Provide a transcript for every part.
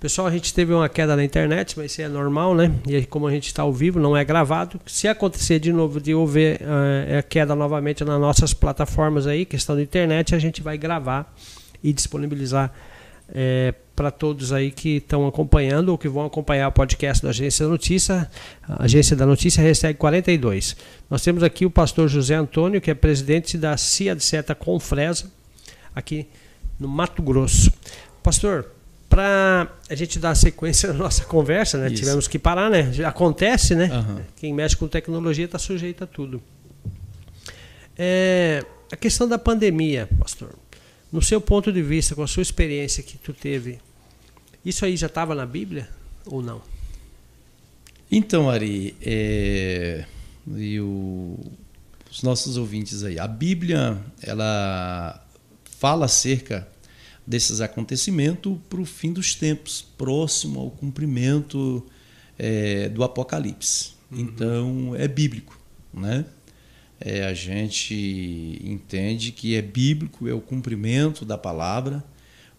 Pessoal, a gente teve uma queda na internet, mas isso é normal, né? E como a gente está ao vivo, não é gravado. Se acontecer de novo de houver uh, a queda novamente nas nossas plataformas aí, questão da internet, a gente vai gravar e disponibilizar é, para todos aí que estão acompanhando ou que vão acompanhar o podcast da Agência da Notícia, Agência da Notícia Hashtag 42. Nós temos aqui o pastor José Antônio, que é presidente da CIA de Seta Confresa, aqui no Mato Grosso. Pastor, para a gente dar sequência na nossa conversa, né? Tivemos que parar, né? Acontece, né? Uhum. Quem mexe com tecnologia está sujeito a tudo. É, a questão da pandemia, pastor. No seu ponto de vista, com a sua experiência que tu teve, isso aí já estava na Bíblia ou não? Então, Ari, é, e o, os nossos ouvintes aí, a Bíblia, ela fala acerca desses acontecimentos para o fim dos tempos, próximo ao cumprimento é, do Apocalipse. Uhum. Então, é bíblico, né? É, a gente entende que é bíblico, é o cumprimento da palavra,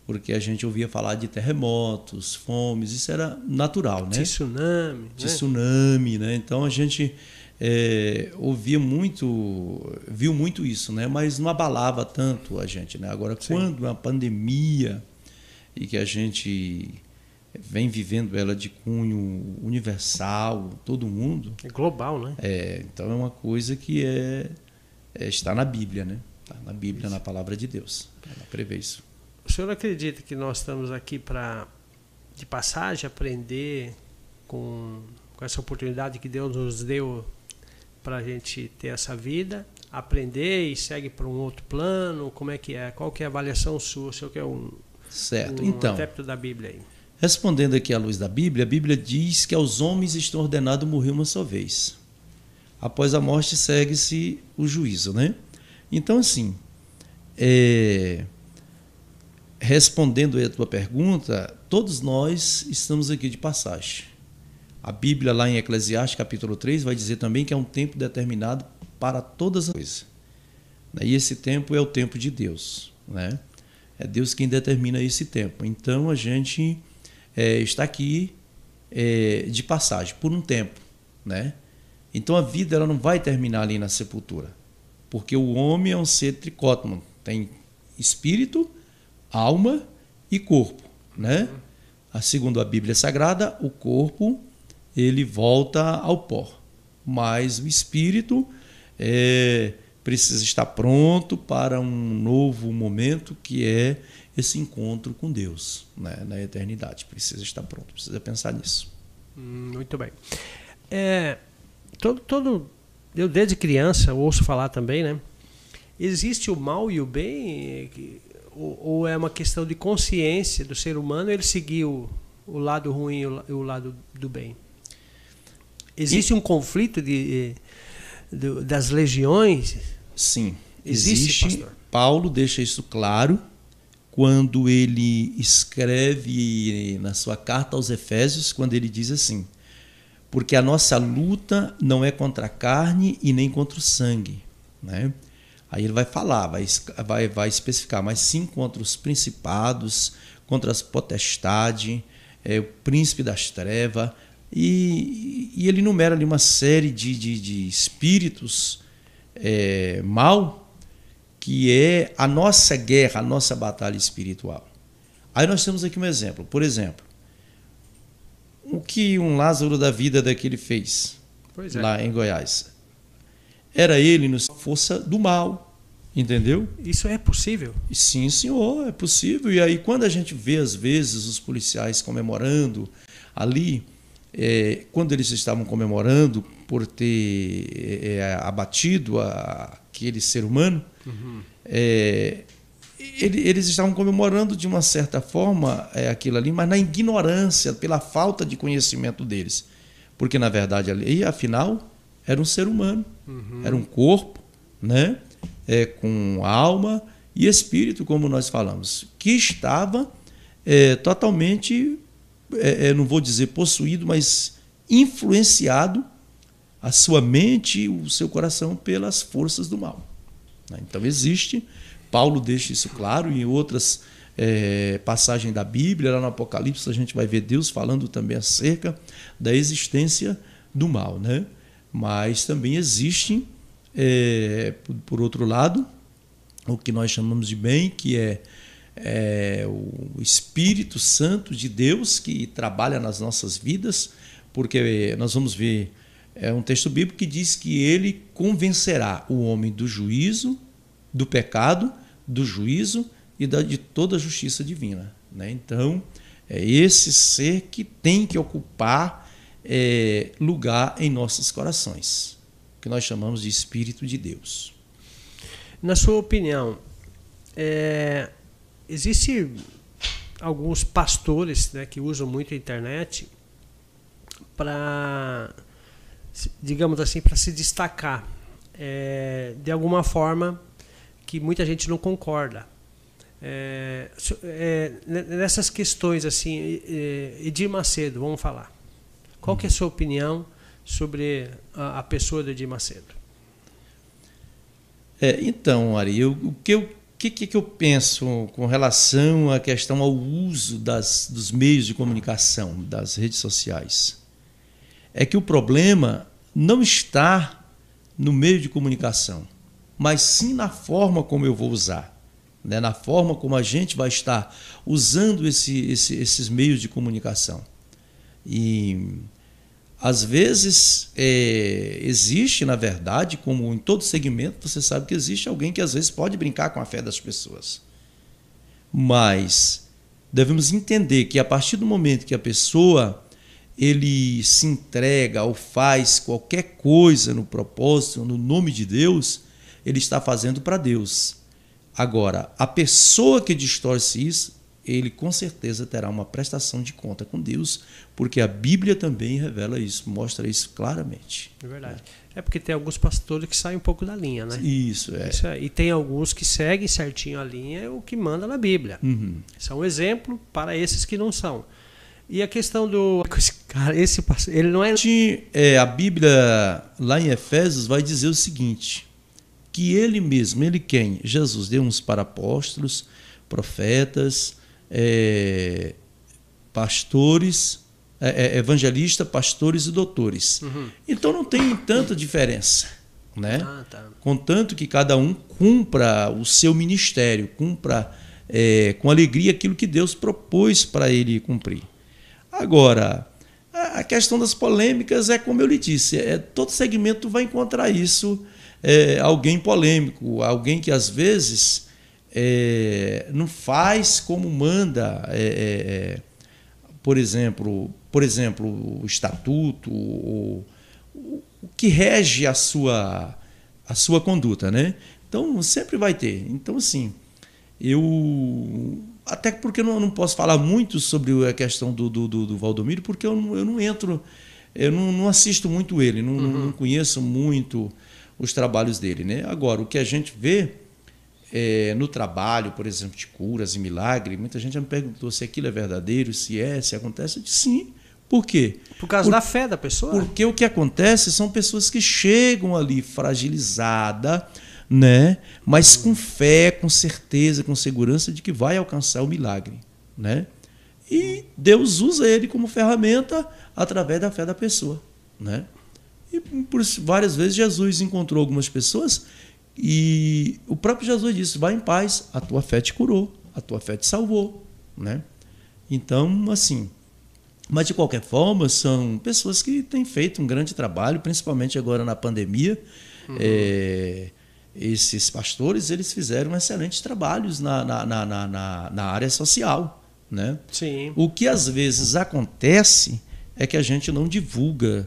porque a gente ouvia falar de terremotos, fomes, isso era natural, né? Tsunami. De né? tsunami, né? Então a gente é, ouvia muito, viu muito isso, né? Mas não abalava tanto a gente, né? Agora, Sim. quando a pandemia e que a gente vem vivendo ela de cunho universal, todo mundo. É global, né? É, então é uma coisa que é, é está na Bíblia, né? Está na Bíblia, isso. na palavra de Deus. Ela prevê isso. O senhor acredita que nós estamos aqui para, de passagem, aprender com, com essa oportunidade que Deus nos deu para a gente ter essa vida, aprender e segue para um outro plano? Como é que é? Qual que é a avaliação sua? O senhor que é um, certo. um então, da Bíblia aí. Respondendo aqui à luz da Bíblia, a Bíblia diz que aos homens estão ordenados morrer uma só vez. Após a morte segue-se o juízo, né? Então, assim, é, respondendo a tua pergunta, todos nós estamos aqui de passagem. A Bíblia, lá em Eclesiastes, capítulo 3, vai dizer também que é um tempo determinado para todas as coisas. E esse tempo é o tempo de Deus. Né? É Deus quem determina esse tempo. Então a gente é, está aqui é, de passagem, por um tempo. Né? Então a vida ela não vai terminar ali na sepultura. Porque o homem é um ser tricótono. Tem espírito, alma e corpo. Né? Segundo a Bíblia Sagrada, o corpo ele volta ao pó. Mas o espírito é, precisa estar pronto para um novo momento que é esse encontro com Deus né, na eternidade. Precisa estar pronto, precisa pensar nisso. Hum, muito bem. É, todo, todo, eu desde criança ouço falar também, né? Existe o mal e o bem, ou, ou é uma questão de consciência do ser humano ele seguir o, o lado ruim e o, o lado do bem? Existe e... um conflito de, de, das legiões? Sim, existe. existe Paulo deixa isso claro quando ele escreve na sua carta aos Efésios, quando ele diz assim: Porque a nossa luta não é contra a carne e nem contra o sangue. Né? Aí ele vai falar, vai, vai, vai especificar, mas sim contra os principados, contra as potestades, é, o príncipe das trevas, e, e ele enumera ali uma série de, de, de espíritos é, mal, que é a nossa guerra, a nossa batalha espiritual. Aí nós temos aqui um exemplo. Por exemplo, o que um Lázaro da vida daquele fez é. lá em Goiás? Era ele na força do mal. Entendeu? Isso é possível? Sim, senhor, é possível. E aí, quando a gente vê, às vezes, os policiais comemorando ali, é, quando eles estavam comemorando por ter é, é, abatido a, aquele ser humano, uhum. é, ele, eles estavam comemorando de uma certa forma é, aquilo ali, mas na ignorância, pela falta de conhecimento deles. Porque, na verdade, ali, afinal, era um ser humano, uhum. era um corpo, né? É, com alma e espírito, como nós falamos, que estava é, totalmente é, é, não vou dizer possuído, mas influenciado a sua mente e o seu coração pelas forças do mal. Né? Então existe, Paulo deixa isso claro em outras é, passagem da Bíblia, lá no Apocalipse, a gente vai ver Deus falando também acerca da existência do mal. Né? Mas também existem, é, por, outro lado, o que nós chamamos de bem, que é, é o Espírito Santo de Deus que trabalha nas nossas vidas, porque nós vamos ver é um texto bíblico que diz que ele convencerá o homem do juízo, do pecado, do juízo e da, de toda a justiça divina. Né? Então, é esse ser que tem que ocupar é, lugar em nossos corações, que nós chamamos de Espírito de Deus. Na sua opinião, é, existe alguns pastores né, que usam muito a internet para digamos assim, para se destacar é, de alguma forma que muita gente não concorda. É, é, nessas questões assim, Edir Macedo, vamos falar. Qual que é a sua opinião sobre a, a pessoa do Edir Macedo? É, então, Ari, eu, o que eu que, que eu penso com relação à questão ao uso das, dos meios de comunicação, das redes sociais? é que o problema não está no meio de comunicação, mas sim na forma como eu vou usar, né? na forma como a gente vai estar usando esse, esse, esses meios de comunicação. E às vezes é, existe, na verdade, como em todo segmento, você sabe que existe alguém que às vezes pode brincar com a fé das pessoas. Mas devemos entender que a partir do momento que a pessoa ele se entrega ou faz qualquer coisa no propósito, no nome de Deus, ele está fazendo para Deus. Agora, a pessoa que distorce isso, ele com certeza terá uma prestação de conta com Deus, porque a Bíblia também revela isso, mostra isso claramente. É verdade. É porque tem alguns pastores que saem um pouco da linha, né? Isso, é. Isso é. E tem alguns que seguem certinho a linha, o que manda na Bíblia. Uhum. É um exemplo para esses que não são. E a questão do. Cara, esse ele não é. é. A Bíblia, lá em Efésios, vai dizer o seguinte: que ele mesmo, ele quem? Jesus deu uns para apóstolos, profetas, é, pastores, é, é evangelistas, pastores e doutores. Uhum. Então não tem tanta diferença. Né? Ah, tá. Contanto que cada um cumpra o seu ministério, cumpra é, com alegria aquilo que Deus propôs para ele cumprir. Agora, a questão das polêmicas é como eu lhe disse, é, todo segmento vai encontrar isso, é, alguém polêmico, alguém que às vezes é, não faz como manda, é, é, é, por exemplo, por exemplo, o estatuto, o, o, o que rege a sua a sua conduta, né? Então sempre vai ter. Então assim, eu até porque eu não, não posso falar muito sobre a questão do, do, do, do Valdomiro, porque eu não, eu não entro, eu não, não assisto muito ele, não, uhum. não, conheço muito os trabalhos dele. Né? Agora, o que a gente vê é, no trabalho, por exemplo, de curas e milagre, muita gente já me perguntou se aquilo é verdadeiro, se é, se acontece. Eu disse sim. Por quê? Por causa por, da fé da pessoa? Porque o que acontece são pessoas que chegam ali fragilizada, né? Mas com fé, com certeza, com segurança de que vai alcançar o milagre, né? E Deus usa ele como ferramenta através da fé da pessoa, né? E por várias vezes Jesus encontrou algumas pessoas e o próprio Jesus disse: "Vai em paz, a tua fé te curou, a tua fé te salvou", né? Então, assim, mas de qualquer forma, são pessoas que têm feito um grande trabalho, principalmente agora na pandemia. Uhum. É, esses pastores eles fizeram excelentes trabalhos na, na, na, na, na área social. Né? Sim. O que às vezes acontece é que a gente não divulga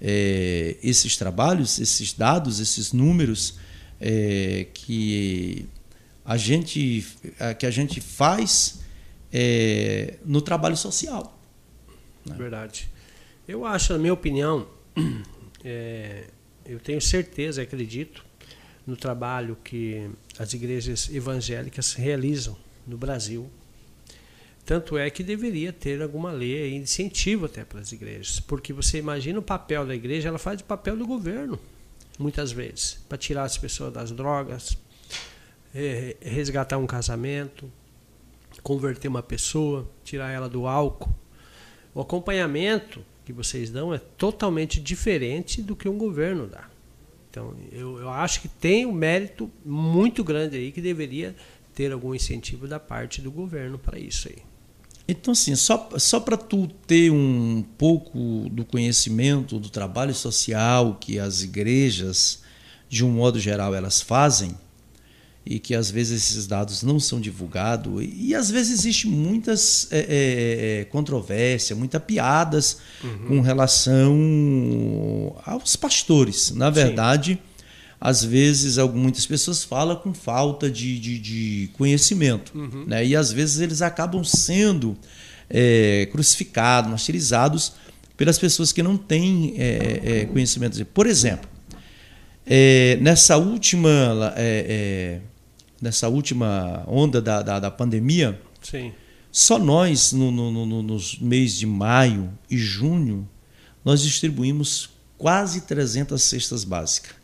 é, esses trabalhos, esses dados, esses números é, que, a gente, que a gente faz é, no trabalho social. Né? Verdade. Eu acho, na minha opinião, é, eu tenho certeza, acredito, no trabalho que as igrejas evangélicas realizam no Brasil. Tanto é que deveria ter alguma lei de incentivo até para as igrejas, porque você imagina o papel da igreja, ela faz o papel do governo, muitas vezes, para tirar as pessoas das drogas, resgatar um casamento, converter uma pessoa, tirar ela do álcool. O acompanhamento que vocês dão é totalmente diferente do que um governo dá. Então, eu, eu acho que tem um mérito muito grande aí que deveria ter algum incentivo da parte do governo para isso aí. Então, assim, só, só para tu ter um pouco do conhecimento do trabalho social que as igrejas, de um modo geral, elas fazem, e que às vezes esses dados não são divulgados, e, e às vezes existe muitas é, é, é controvérsias, muitas piadas uhum. com relação aos pastores. Na verdade. Às vezes muitas pessoas falam com falta de, de, de conhecimento. Uhum. Né? E às vezes eles acabam sendo é, crucificados, martirizados pelas pessoas que não têm é, é, conhecimento. Por exemplo, é, nessa última é, é, nessa última onda da, da, da pandemia, Sim. só nós, no, no, no, nos meses de maio e junho, nós distribuímos quase 300 cestas básicas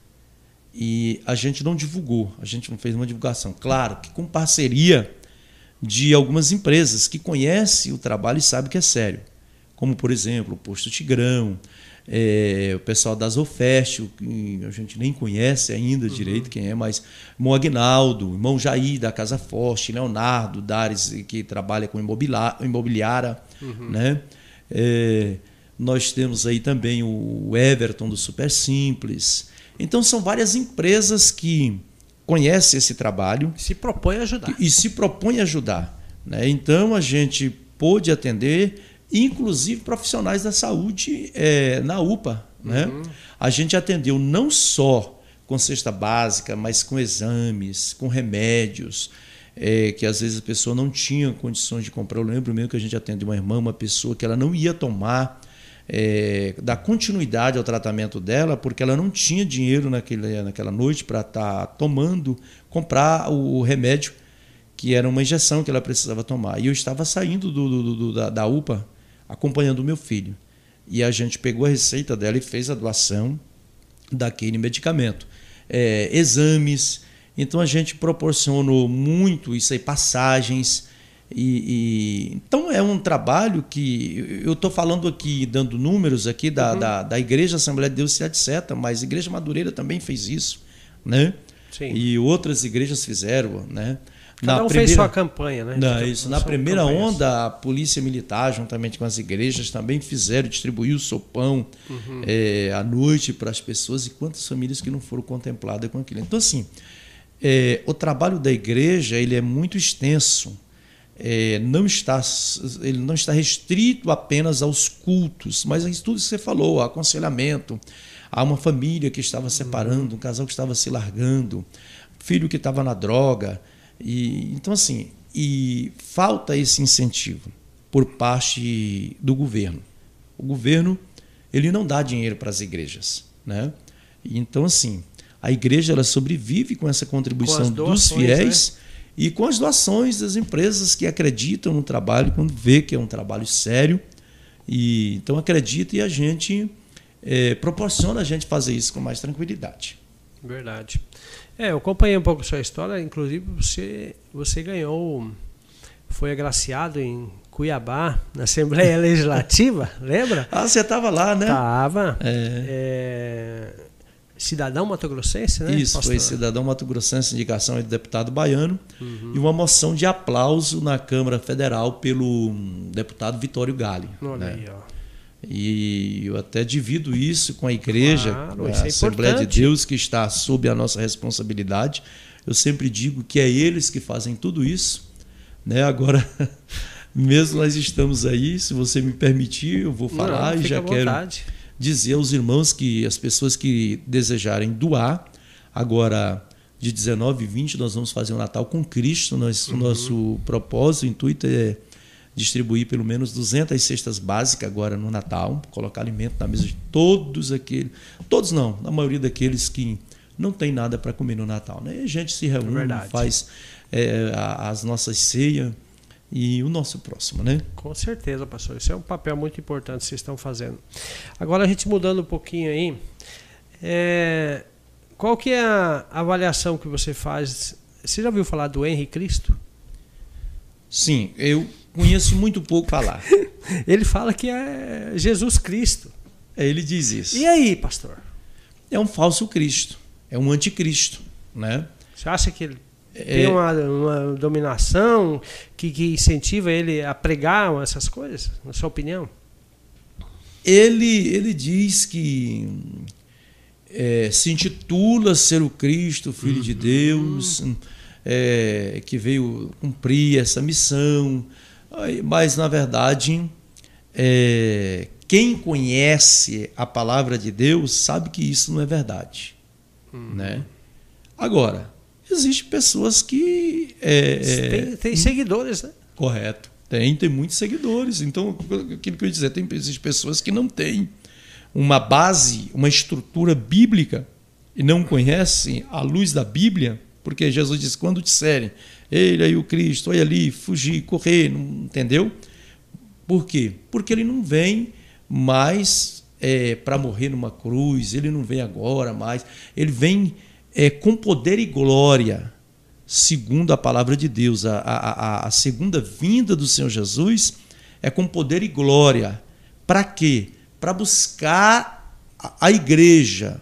e a gente não divulgou, a gente não fez uma divulgação. Claro que com parceria de algumas empresas que conhecem o trabalho e sabem que é sério, como por exemplo o Posto Tigrão, é, o pessoal da Zofest, que a gente nem conhece ainda uhum. direito quem é, mas irmão Agnaldo, irmão Jair da Casa Forte, Leonardo Dares, que trabalha com imobiliária, uhum. né? É, nós temos aí também o Everton do Super Simples, então são várias empresas que conhecem esse trabalho. Se propõem a ajudar. E se propõem a ajudar. Né? Então a gente pôde atender, inclusive profissionais da saúde é, na UPA. Né? Uhum. A gente atendeu não só com cesta básica, mas com exames, com remédios, é, que às vezes a pessoa não tinha condições de comprar. Eu lembro mesmo que a gente atendeu uma irmã, uma pessoa que ela não ia tomar é, dar continuidade ao tratamento dela, porque ela não tinha dinheiro naquele, naquela noite para estar tá tomando, comprar o remédio, que era uma injeção que ela precisava tomar. E eu estava saindo do, do, do, da, da UPA acompanhando o meu filho. E a gente pegou a receita dela e fez a doação daquele medicamento. É, exames. Então a gente proporcionou muito isso aí, passagens e, e, então é um trabalho que eu estou falando aqui, dando números aqui da, uhum. da, da, Igreja Assembleia de Deus, etc., mas a Igreja Madureira também fez isso, né? Sim. E outras igrejas fizeram, né? Cada na um primeira... fez sua campanha, né? Não, isso. Na primeira campanhas. onda, a Polícia Militar, juntamente com as igrejas, também fizeram, distribuiu o sopão uhum. é, à noite para as pessoas e quantas famílias que não foram contempladas com aquilo. Então, assim, é, o trabalho da igreja ele é muito extenso é, não está, ele não está restrito apenas aos cultos, mas a tudo que você falou, aconselhamento, a uma família que estava separando, um casal que estava se largando, filho que estava na droga. E, então, assim, e falta esse incentivo por parte do governo. O governo ele não dá dinheiro para as igrejas. Né? Então, assim, a igreja ela sobrevive com essa contribuição com dos fiéis. Né? E com as doações das empresas que acreditam no trabalho, quando vê que é um trabalho sério. E então acredita e a gente é, proporciona a gente fazer isso com mais tranquilidade. Verdade. É, eu acompanhei um pouco a sua história, inclusive você, você ganhou, foi agraciado em Cuiabá, na Assembleia Legislativa, lembra? Ah, você estava lá, né? Estava. É. É, cidadão matogrossense, né? Isso, foi cidadão matogrossense, indicação do deputado baiano, uhum. e uma moção de aplauso na Câmara Federal pelo deputado Vitório Gale. Olha né? aí, ó. E eu até divido isso com a igreja, claro, a é Assembleia de Deus, que está sob a nossa responsabilidade. Eu sempre digo que é eles que fazem tudo isso. Né? Agora, mesmo nós estamos aí, se você me permitir, eu vou falar Não, e já quero dizer aos irmãos que as pessoas que desejarem doar, agora de 19 e 20 nós vamos fazer o um Natal com Cristo. Nós, uhum. Nosso propósito, intuito é distribuir pelo menos 200 cestas básicas agora no Natal, colocar alimento na mesa de todos aqueles, todos não, na maioria daqueles que não tem nada para comer no Natal. Né? E a gente se reúne, é faz é, as nossas ceias e o nosso próximo, né? Com certeza, pastor. Isso é um papel muito importante que vocês estão fazendo. Agora a gente mudando um pouquinho aí, é, qual que é a avaliação que você faz? Você já ouviu falar do Henri Cristo? Sim, eu conheço muito pouco falar. Ele fala que é Jesus Cristo. É, ele diz isso. E aí, pastor? É um falso Cristo, é um anticristo, né? Você acha que ele é... tem uma, uma dominação que, que, incentiva ele a pregar essas coisas, na sua opinião? Ele, ele diz que é, se intitula ser o Cristo, Filho uhum. de Deus, é, que veio cumprir essa missão, mas na verdade é, quem conhece a palavra de Deus sabe que isso não é verdade. Uhum. Né? Agora, existem pessoas que. É, é, tem, tem, seguidores, né? Correto. Tem, tem muitos seguidores. Então, aquilo que eu ia dizer, tem existem pessoas que não têm uma base, uma estrutura bíblica e não conhecem a luz da Bíblia, porque Jesus disse: quando disserem, ele aí o Cristo, olha ali, fugir, correr, não, entendeu? Por quê? Porque ele não vem mas é, para morrer numa cruz, ele não vem agora mais, ele vem é, com poder e glória, segundo a palavra de Deus. A, a, a segunda vinda do Senhor Jesus é com poder e glória. Para quê? Para buscar a, a igreja.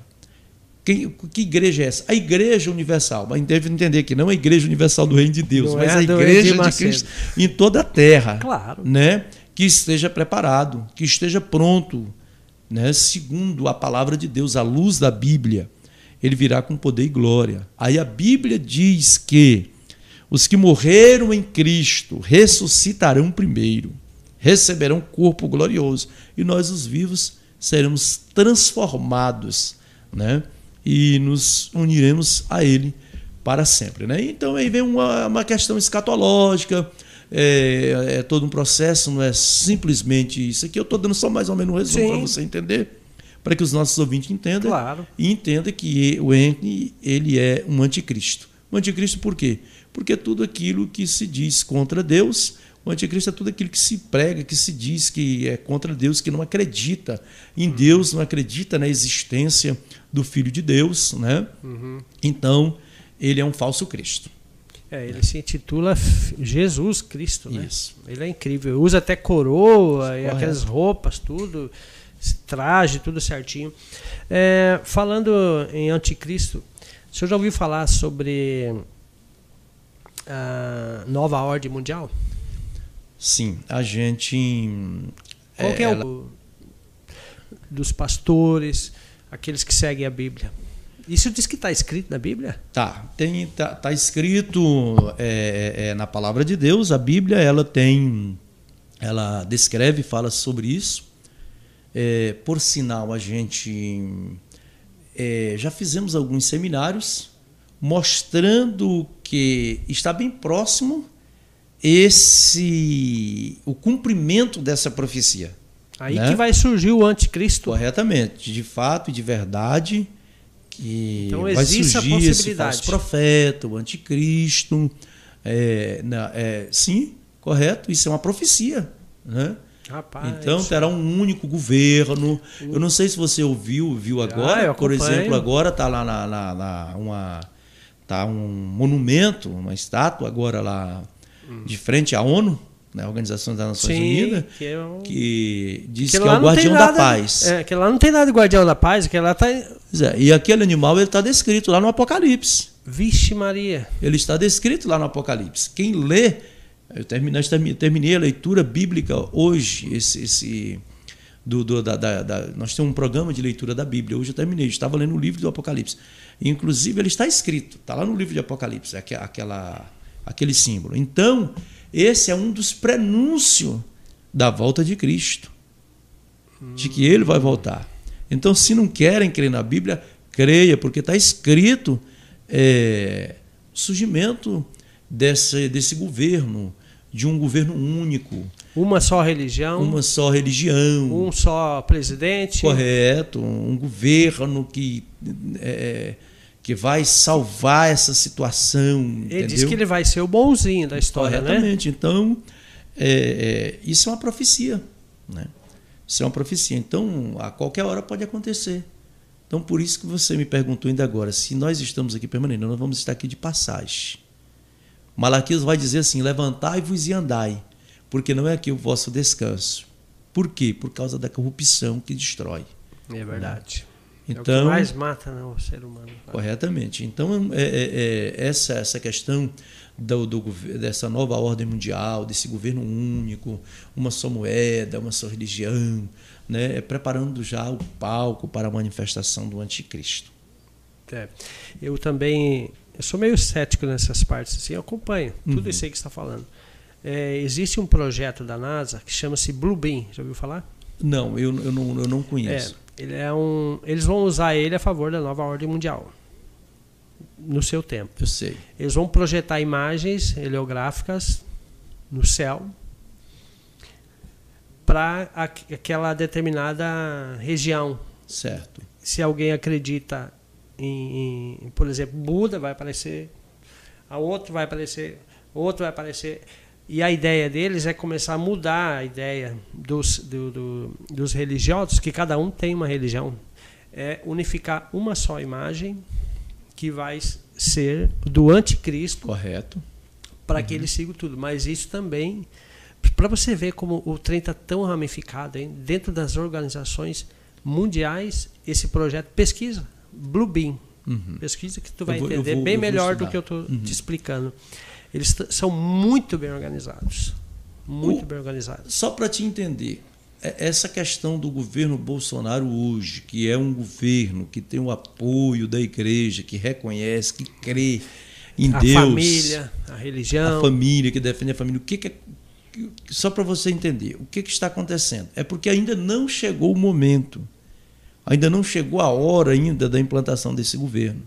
Que, que, igreja é essa? A igreja universal. Mas deve entender que não é a igreja universal do reino de Deus, não mas é a igreja de, de Cristo em toda a terra. Claro. Né? que esteja preparado, que esteja pronto, né? segundo a palavra de Deus, a luz da Bíblia. Ele virá com poder e glória. Aí a Bíblia diz que os que morreram em Cristo ressuscitarão primeiro, receberão corpo glorioso, e nós, os vivos, seremos transformados, né? E nos uniremos a Ele para sempre, né? Então aí vem uma, uma questão escatológica, é, é, todo um processo, não é simplesmente isso aqui. Eu estou dando só mais ou menos um resumo para você entender, para que os nossos ouvintes entendam claro. e entendam que o Henry ele é um anticristo. Um anticristo por quê? Porque tudo aquilo que se diz contra Deus, o anticristo é tudo aquilo que se prega, que se diz que é contra Deus, que não acredita em uhum. Deus, não acredita na existência do Filho de Deus, né? Uhum. Então, ele é um falso Cristo. É, ele se intitula Jesus Cristo, né? Isso. Ele é incrível. Usa até coroa e aquelas roupas, tudo, traje, tudo certinho. É, falando em anticristo, o senhor já ouviu falar sobre a nova ordem mundial? Sim, a gente. Qual é, que é ela... o dos pastores, aqueles que seguem a Bíblia? Isso diz que está escrito na Bíblia? Tá, tem tá, tá escrito é, é, é, na palavra de Deus. A Bíblia ela tem, ela descreve, fala sobre isso. É, por sinal, a gente é, já fizemos alguns seminários mostrando que está bem próximo esse o cumprimento dessa profecia. Aí né? que vai surgir o anticristo. Corretamente, de fato e de verdade que então, vai surgir esse falso profeta, o anticristo. É, na, é, sim, correto, isso é uma profecia. Né? Rapaz, então terá um único governo. Eu não sei se você ouviu, viu agora. Ah, por exemplo, agora está lá na, na, na, uma tá um monumento, uma estátua agora lá hum. de frente à ONU né, Organização das Nações Sim, Unidas, que, é um... que diz que, que é o guardião nada, da paz. É, que lá não tem nada de guardião da paz, que lá está. É, e aquele animal ele está descrito lá no Apocalipse. Vixe Maria. Ele está descrito lá no Apocalipse. Quem lê, eu terminei, terminei a leitura bíblica hoje, esse, esse do, do da, da, da, nós temos um programa de leitura da Bíblia. Hoje eu terminei, eu estava lendo o livro do Apocalipse. Inclusive ele está escrito, está lá no livro de Apocalipse, aquela, aquele símbolo. Então esse é um dos prenúncios da volta de Cristo, de que ele vai voltar. Então, se não querem crer na Bíblia, creia, porque está escrito é, o surgimento desse, desse governo, de um governo único. Uma só religião. Uma só religião. Um só presidente. Correto. Um governo que é, que vai salvar essa situação. Ele entendeu? diz que ele vai ser o bonzinho da história, né? Corretamente. né? Então, é, é, isso é uma profecia. Né? Isso é uma profecia. Então, a qualquer hora pode acontecer. Então, por isso que você me perguntou ainda agora, se nós estamos aqui permanentes, nós vamos estar aqui de passagem. Malaquias vai dizer assim: levantai-vos e andai, porque não é aqui o vosso descanso. Por quê? Por causa da corrupção que destrói. É verdade. Então, é o que então, mais mata né, o ser humano. Corretamente. Então, é, é, é, essa, essa questão do, do, dessa nova ordem mundial, desse governo único, uma só moeda, uma só religião, né, é preparando já o palco para a manifestação do anticristo. É. Eu também eu sou meio cético nessas partes, assim, eu acompanho tudo uhum. isso aí que está falando. É, existe um projeto da NASA que chama-se Blue Beam, já ouviu falar? Não, eu, eu, não, eu não conheço. É, ele é um, eles vão usar ele a favor da nova ordem mundial. No seu tempo. Eu sei. Eles vão projetar imagens heliográficas no céu para aquela determinada região. Certo. Se alguém acredita em, em, por exemplo, Buda vai aparecer, a outro vai aparecer, outro vai aparecer. E a ideia deles é começar a mudar a ideia dos, do, do, dos religiosos, que cada um tem uma religião. É unificar uma só imagem que vai ser do anticristo. Correto. Para uhum. que eles sigam tudo. Mas isso também, para você ver como o trem está tão ramificado, hein? dentro das organizações mundiais, esse projeto pesquisa Blue Beam. Uhum. Pesquisa que tu vai vou, entender vou, bem melhor do que eu estou uhum. te explicando. Eles são muito bem organizados. Muito o, bem organizados. Só para te entender, é, essa questão do governo Bolsonaro hoje, que é um governo que tem o apoio da igreja, que reconhece, que crê em a Deus. A família, a religião. A família, que defende a família. O que, que é. Só para você entender, o que, que está acontecendo? É porque ainda não chegou o momento Ainda não chegou a hora ainda da implantação desse governo.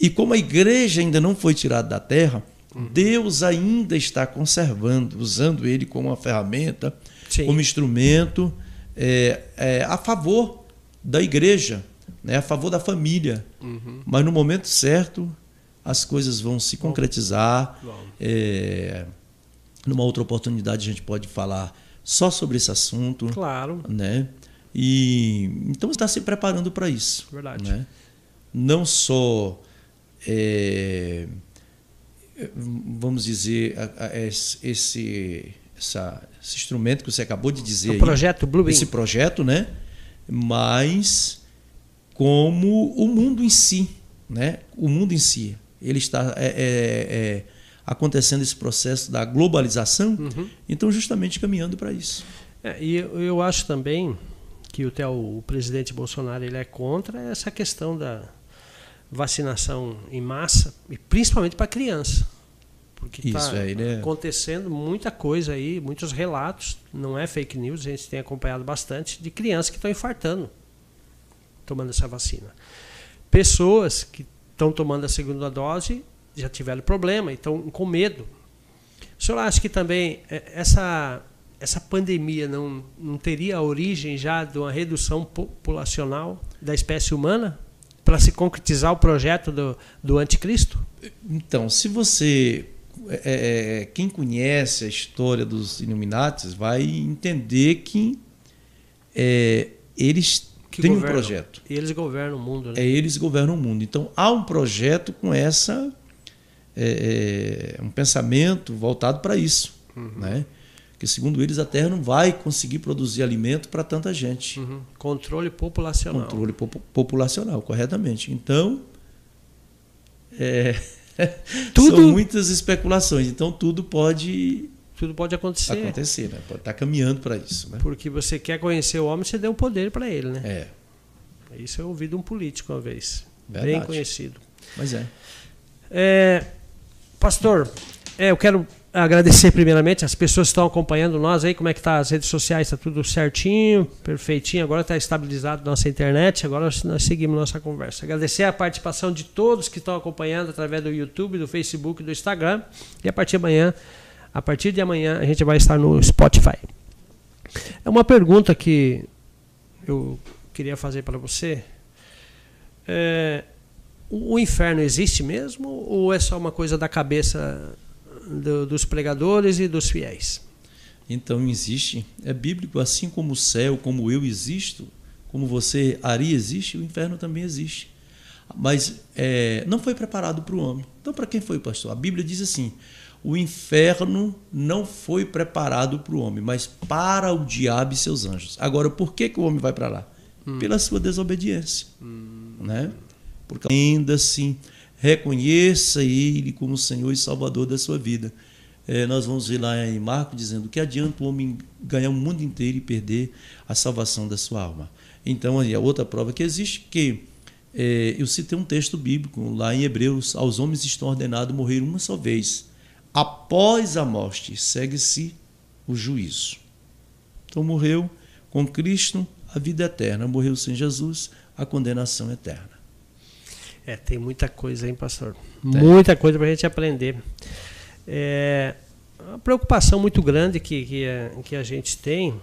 E como a igreja ainda não foi tirada da terra, uhum. Deus ainda está conservando, usando ele como uma ferramenta, Sim. como instrumento é, é, a favor da igreja, né, a favor da família. Uhum. Mas no momento certo, as coisas vão se concretizar. É, numa outra oportunidade, a gente pode falar só sobre esse assunto. Claro. Né? E então está se preparando para isso. Verdade. Né? Não só é, vamos dizer esse, essa, esse instrumento que você acabou de dizer, o aí, projeto Blue esse projeto, né? Mas como o mundo em si, né? O mundo em si, ele está é, é, é acontecendo esse processo da globalização, uhum. então justamente caminhando para isso. É, e eu, eu acho também que até o, o presidente Bolsonaro ele é contra essa questão da vacinação em massa e principalmente para criança. Porque está é. acontecendo muita coisa aí muitos relatos não é fake news a gente tem acompanhado bastante de crianças que estão infartando tomando essa vacina. Pessoas que estão tomando a segunda dose já tiveram problema e estão com medo. O senhor acha que também é, essa essa pandemia não, não teria a origem já de uma redução populacional da espécie humana para se concretizar o projeto do, do anticristo? Então, se você. É, é, quem conhece a história dos Illuminatis vai entender que é, eles que têm governam, um projeto. E eles governam o mundo. Né? É, eles governam o mundo. Então, há um projeto com essa. É, é um pensamento voltado para isso. Uhum. Né? Porque, segundo eles, a Terra não vai conseguir produzir alimento para tanta gente. Uhum. Controle populacional. Controle po populacional, corretamente. Então, é... tudo... são muitas especulações. Então, tudo pode tudo pode acontecer. Acontecer, né? Pode estar tá caminhando para isso. Né? Porque você quer conhecer o homem, você deu poder para ele, né? É. Isso eu ouvi de um político uma vez. Verdade. Bem conhecido. Mas é. é pastor, é, eu quero agradecer primeiramente as pessoas que estão acompanhando nós aí, como é que tá as redes sociais, está tudo certinho, perfeitinho, agora está estabilizado nossa internet, agora nós seguimos nossa conversa. Agradecer a participação de todos que estão acompanhando através do YouTube, do Facebook, do Instagram, e a partir de amanhã, a partir de amanhã a gente vai estar no Spotify. É uma pergunta que eu queria fazer para você. É, o inferno existe mesmo ou é só uma coisa da cabeça do, dos pregadores e dos fiéis. Então existe, é bíblico, assim como o céu, como eu existo, como você, Ari, existe, o inferno também existe. mas é, não foi preparado para o homem. Então, para quem foi, pastor? A Bíblia diz assim: o inferno não foi preparado para o homem, mas para o diabo e seus anjos. Agora, por que, que o homem vai para lá? Hum. Pela sua desobediência. Hum. Né? Porque ainda assim, reconheça Ele como Senhor e Salvador da sua vida. É, nós vamos ver lá em Marco dizendo que adianta o homem ganhar o mundo inteiro e perder a salvação da sua alma. Então, a outra prova que existe que é, eu citei um texto bíblico lá em Hebreus: aos homens estão ordenados morrer uma só vez. Após a morte, segue-se o juízo. Então, morreu com Cristo a vida eterna, morreu sem Jesus a condenação eterna. É, tem muita coisa, hein, pastor? Tem. Muita coisa para a gente aprender. É, uma preocupação muito grande que, que, a, que a gente tem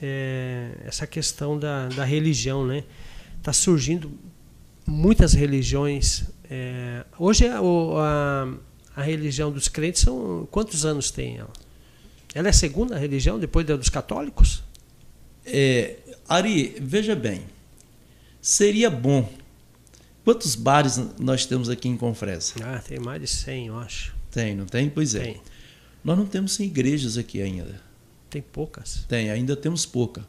é essa questão da, da religião, né? Está surgindo muitas religiões. É, hoje a, a, a, religião dos crentes são quantos anos tem ela? Ela é a segunda religião depois da dos católicos? É, Ari, veja bem, seria bom. Quantos bares nós temos aqui em Confresa? Ah, tem mais de 100, eu acho. Tem, não tem? Pois é. Tem. Nós não temos igrejas aqui ainda. Tem poucas. Tem, ainda temos pouca.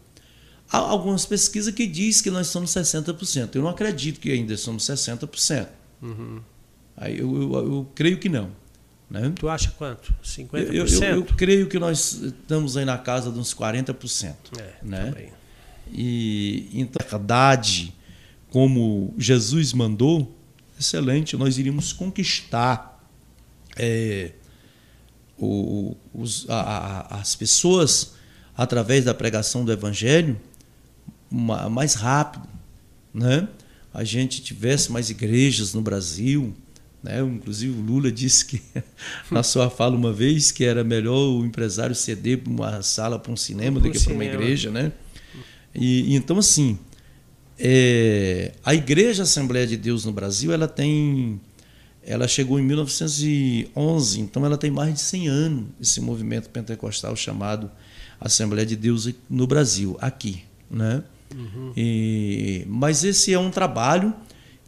Há algumas pesquisas que diz que nós somos 60%. Eu não acredito que ainda somos 60%. Uhum. Aí eu, eu, eu, creio que não. Né? Tu acha quanto? 50%? Eu, eu, eu, creio que nós estamos aí na casa de uns 40%. É, né? Também. E então, a verdade, como Jesus mandou, excelente, nós iríamos conquistar é, o, os, a, as pessoas através da pregação do Evangelho mais rápido, né? A gente tivesse mais igrejas no Brasil, né? Inclusive o Lula disse que na sua fala uma vez que era melhor o empresário ceder uma sala para um cinema do que para uma igreja, né? E, então assim, é, a Igreja Assembleia de Deus no Brasil ela tem ela chegou em 1911, então ela tem mais de 100 anos, esse movimento pentecostal chamado Assembleia de Deus no Brasil, aqui. Né? Uhum. E, mas esse é um trabalho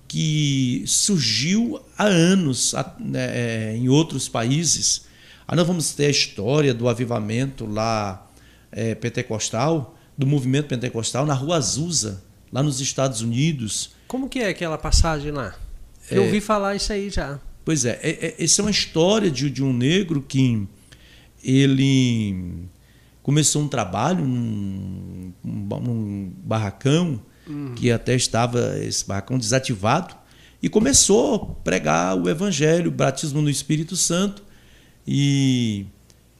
que surgiu há anos né, é, em outros países. Aí nós vamos ter a história do avivamento lá é, pentecostal, do movimento pentecostal na Rua Azusa, lá nos Estados Unidos. Como que é aquela passagem lá? Eu ouvi falar isso aí já. Pois é, é, é, essa é uma história de, de um negro que ele começou um trabalho num, num barracão uhum. que até estava esse barracão desativado e começou a pregar o evangelho, o batismo no Espírito Santo e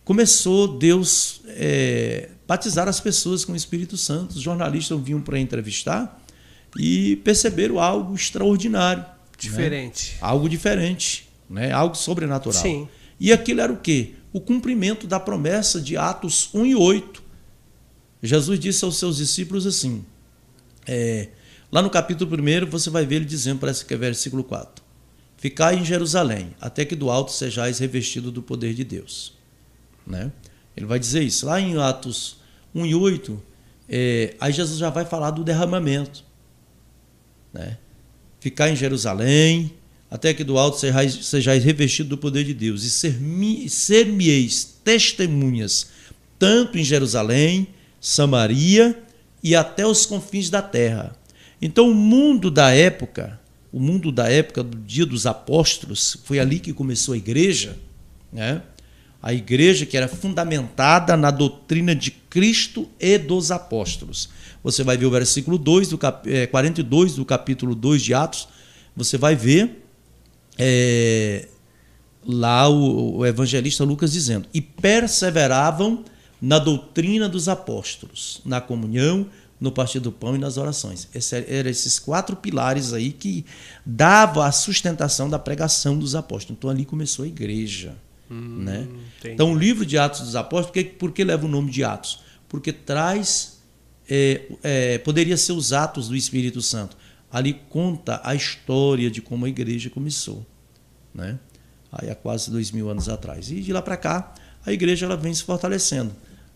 começou Deus é, batizar as pessoas com o Espírito Santo. Os jornalistas vinham para entrevistar e perceberam algo extraordinário. Diferente. Né? Algo diferente, né? algo sobrenatural. Sim. E aquilo era o quê? O cumprimento da promessa de Atos 1 e 8. Jesus disse aos seus discípulos assim, é, lá no capítulo 1 você vai ver ele dizendo, parece que é versículo 4, Ficai em Jerusalém, até que do alto sejais revestido do poder de Deus. Né? Ele vai dizer isso. Lá em Atos 1 e 8, é, aí Jesus já vai falar do derramamento. Né? ficar em Jerusalém, até que do alto sejais, sejais revestido do poder de Deus, e ser-me-eis testemunhas, tanto em Jerusalém, Samaria e até os confins da terra. Então, o mundo da época, o mundo da época do dia dos apóstolos, foi ali que começou a igreja, né? A igreja que era fundamentada na doutrina de Cristo e dos apóstolos. Você vai ver o versículo 2 do cap, é, 42 do capítulo 2 de Atos, você vai ver é, lá o, o evangelista Lucas dizendo: E perseveravam na doutrina dos apóstolos, na comunhão, no partir do pão e nas orações. Esse, eram esses quatro pilares aí que davam a sustentação da pregação dos apóstolos. Então ali começou a igreja. Hum, né? Então, o livro de Atos dos Apóstolos, por que, por que leva o nome de Atos? Porque traz, é, é, poderia ser os atos do Espírito Santo. Ali conta a história de como a igreja começou, né? Aí há quase dois mil anos atrás. E de lá para cá, a igreja ela vem se fortalecendo,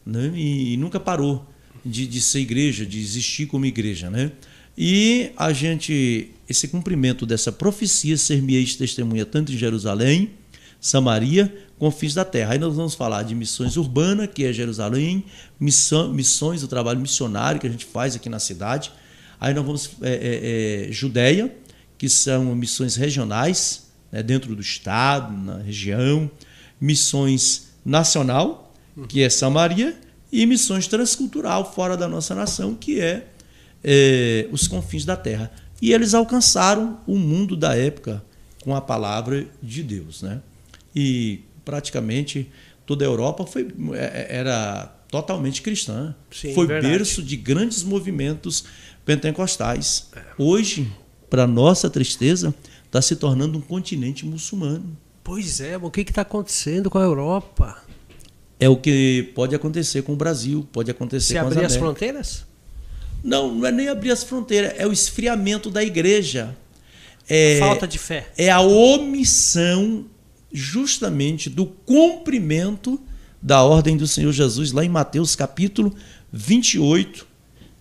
né? E, e nunca parou de, de ser igreja, de existir como igreja, né? E a gente, esse cumprimento dessa profecia, ser-me-eis testemunha tanto em Jerusalém, Samaria, confins da terra. Aí nós vamos falar de missões urbanas, que é Jerusalém, missão, missões, o trabalho missionário que a gente faz aqui na cidade. Aí nós vamos é, é, é, Judéia, que são missões regionais, né, dentro do estado, na região, missões nacional, que é Samaria, e missões transcultural fora da nossa nação, que é, é os confins da terra. E eles alcançaram o mundo da época com a palavra de Deus, né? E praticamente toda a Europa foi, é, é, era totalmente cristã. Sim, foi verdade. berço de grandes movimentos pentecostais. É. Hoje, para nossa tristeza, está se tornando um continente muçulmano. Pois é, o que está acontecendo com a Europa? É o que pode acontecer com o Brasil, pode acontecer se com abrir as, as fronteiras? Não, não é nem abrir as fronteiras, é o esfriamento da igreja. É, Falta de fé. É a omissão justamente do cumprimento da ordem do Senhor Jesus, lá em Mateus capítulo 28,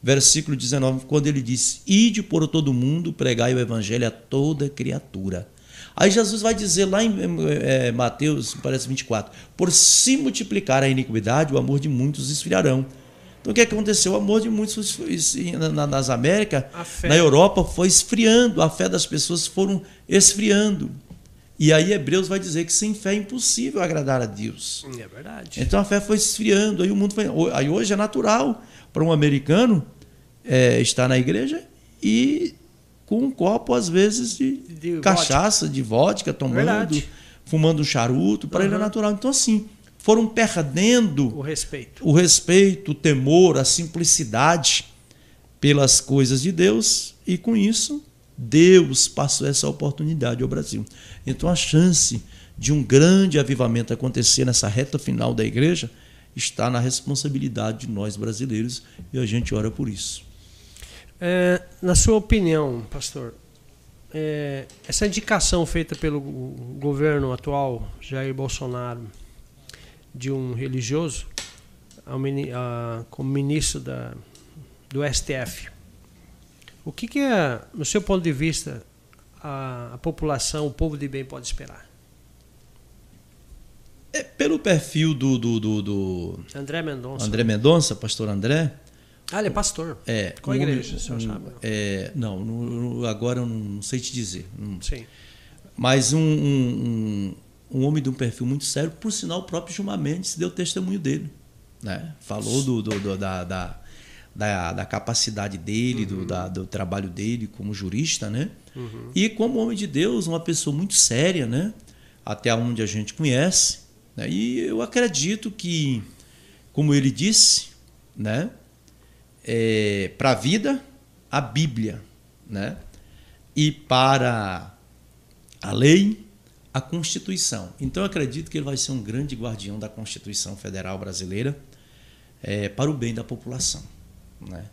versículo 19, quando ele diz: Ide por todo mundo, pregai o evangelho a toda criatura. Aí Jesus vai dizer lá em é, Mateus, parece 24: Por se multiplicar a iniquidade, o amor de muitos esfriarão. Então o que aconteceu? O amor de muitos nas Américas, na Europa, foi esfriando, a fé das pessoas foram esfriando. E aí Hebreus vai dizer que sem fé é impossível agradar a Deus. É verdade. Então a fé foi esfriando, aí o mundo foi. Aí hoje é natural para um americano é, estar na igreja e com um copo, às vezes, de, de cachaça, vodka. de vodka, tomando, verdade. fumando um charuto, para uhum. ele é natural. Então, assim, foram perdendo o respeito. o respeito, o temor, a simplicidade pelas coisas de Deus, e com isso Deus passou essa oportunidade ao Brasil. Então, a chance de um grande avivamento acontecer nessa reta final da igreja está na responsabilidade de nós brasileiros e a gente ora por isso. É, na sua opinião, pastor, é, essa indicação feita pelo governo atual, Jair Bolsonaro, de um religioso ao, a, como ministro da, do STF, o que, que é, no seu ponto de vista, a, a população, o povo de bem pode esperar? É, pelo perfil do, do, do, do André Mendonça. André Mendonça, pastor André. Ah, ele é pastor. É. Qual um igreja, o senhor sabe? É, não, no, agora eu não sei te dizer. Sim. Mas um, um, um, homem de um perfil muito sério, por sinal, o próprio Gilmar Mendes deu testemunho dele. Né? Falou do, do, do da, da da, da capacidade dele, uhum. do, da, do trabalho dele como jurista, né? Uhum. E como homem de Deus, uma pessoa muito séria, né? Até onde a gente conhece. Né? E eu acredito que, como ele disse, né? É, para a vida, a Bíblia, né? E para a lei, a Constituição. Então eu acredito que ele vai ser um grande guardião da Constituição Federal Brasileira é, para o bem da população. Né?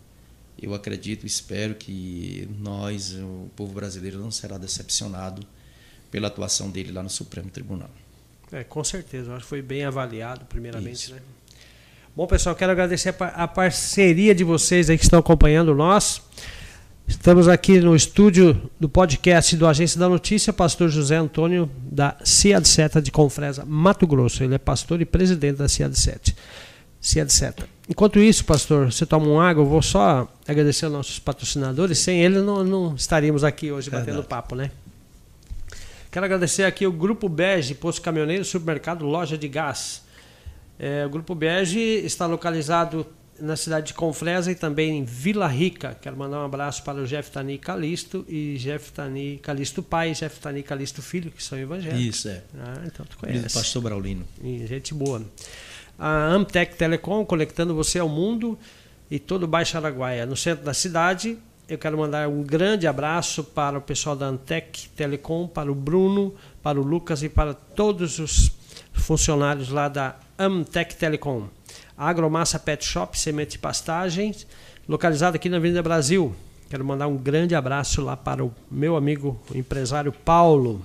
Eu acredito, espero que nós, o povo brasileiro, não será decepcionado pela atuação dele lá no Supremo Tribunal. É, com certeza. Acho que foi bem avaliado, primeiramente. Isso. Né? Bom, pessoal, quero agradecer a parceria de vocês aí que estão acompanhando nós. Estamos aqui no estúdio do podcast do Agência da Notícia, pastor José Antônio da CIAD7 de Confresa, Mato Grosso. Ele é pastor e presidente da CIAD7 se é etc. Enquanto isso, pastor, você toma um água, eu vou só agradecer aos nossos patrocinadores. Sem eles não, não estaríamos aqui hoje batendo papo, né? Quero agradecer aqui o Grupo Bege, Posto Caminhoneiro, Supermercado, Loja de Gás. É, o Grupo Bege está localizado na cidade de Confresa e também em Vila Rica. Quero mandar um abraço para o Jeff Tani Calisto e Jeff Tani Calisto Pai, Jeff Tani Calisto Filho, que são evangélicos. Isso, é. Ah, então tu conhece. Pastor Braulino. E gente boa. Né? A Amtec Telecom, conectando você ao mundo e todo o Baixo Araguaia. No centro da cidade, eu quero mandar um grande abraço para o pessoal da Antec Telecom, para o Bruno, para o Lucas e para todos os funcionários lá da Amtec Telecom. Agromassa Pet Shop, semente e pastagens, localizada aqui na Avenida Brasil. Quero mandar um grande abraço lá para o meu amigo o empresário Paulo.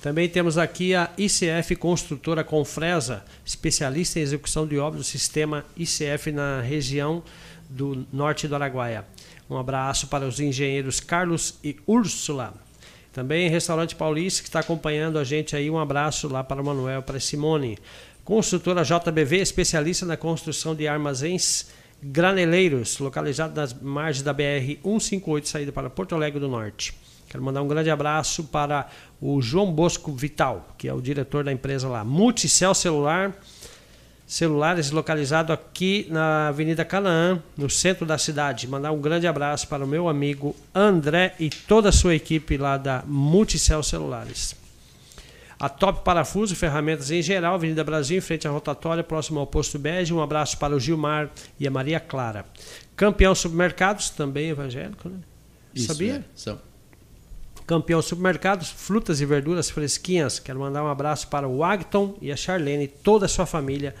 Também temos aqui a ICF Construtora Confresa, especialista em execução de obras do sistema ICF na região do norte do Araguaia. Um abraço para os engenheiros Carlos e Úrsula. Também Restaurante Paulista, que está acompanhando a gente aí. Um abraço lá para o Manuel, para Simone. Construtora JBV, especialista na construção de armazéns graneleiros, localizado nas margens da BR 158, saída para Porto Alegre do Norte. Quero mandar um grande abraço para o João Bosco Vital, que é o diretor da empresa lá. Multicel Celular, celulares localizado aqui na Avenida Canaã, no centro da cidade. Mandar um grande abraço para o meu amigo André e toda a sua equipe lá da Multicel Celulares. A Top Parafuso, ferramentas em geral, Avenida Brasil, em frente à rotatória, próximo ao posto Bege. Um abraço para o Gilmar e a Maria Clara. Campeão Supermercados, também evangélico, né? Isso, Sabia? é, são. Campeão Supermercados, frutas e verduras fresquinhas. Quero mandar um abraço para o Agton e a Charlene e toda a sua família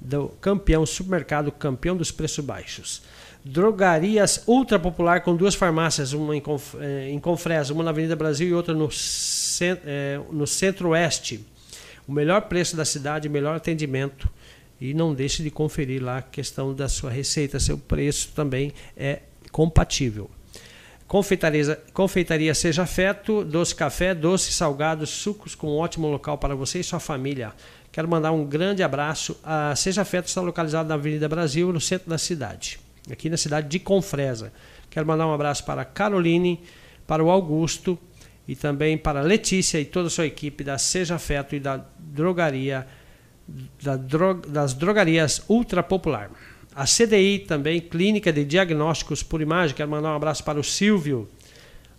do Campeão Supermercado, campeão dos preços baixos. Drogarias ultra popular com duas farmácias, uma em, Conf, eh, em Confresa, uma na Avenida Brasil e outra no, cen, eh, no Centro-Oeste. O melhor preço da cidade, melhor atendimento. E não deixe de conferir lá a questão da sua receita, seu preço também é compatível. Confeitaria, confeitaria Seja Afeto, doce café, doce salgados, sucos com um ótimo local para você e sua família. Quero mandar um grande abraço. A Seja Afeto está localizada na Avenida Brasil, no centro da cidade, aqui na cidade de Confresa. Quero mandar um abraço para a Caroline, para o Augusto e também para a Letícia e toda a sua equipe da Seja Afeto e da drogaria da dro, das drogarias Ultra Popular. A CDI também, Clínica de Diagnósticos por Imagem, quero mandar um abraço para o Silvio.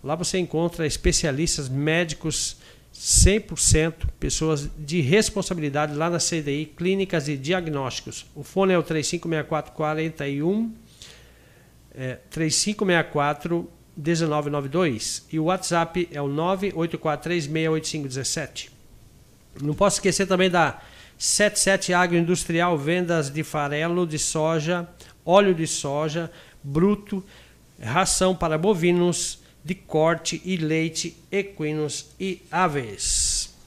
Lá você encontra especialistas médicos 100%, pessoas de responsabilidade lá na CDI, Clínicas de Diagnósticos. O fone é o 3564 41 é, 3564 1992 e o WhatsApp é o 984368517. Não posso esquecer também da 77 Agroindustrial, vendas de farelo de soja, óleo de soja, bruto, ração para bovinos de corte e leite, equinos e aves.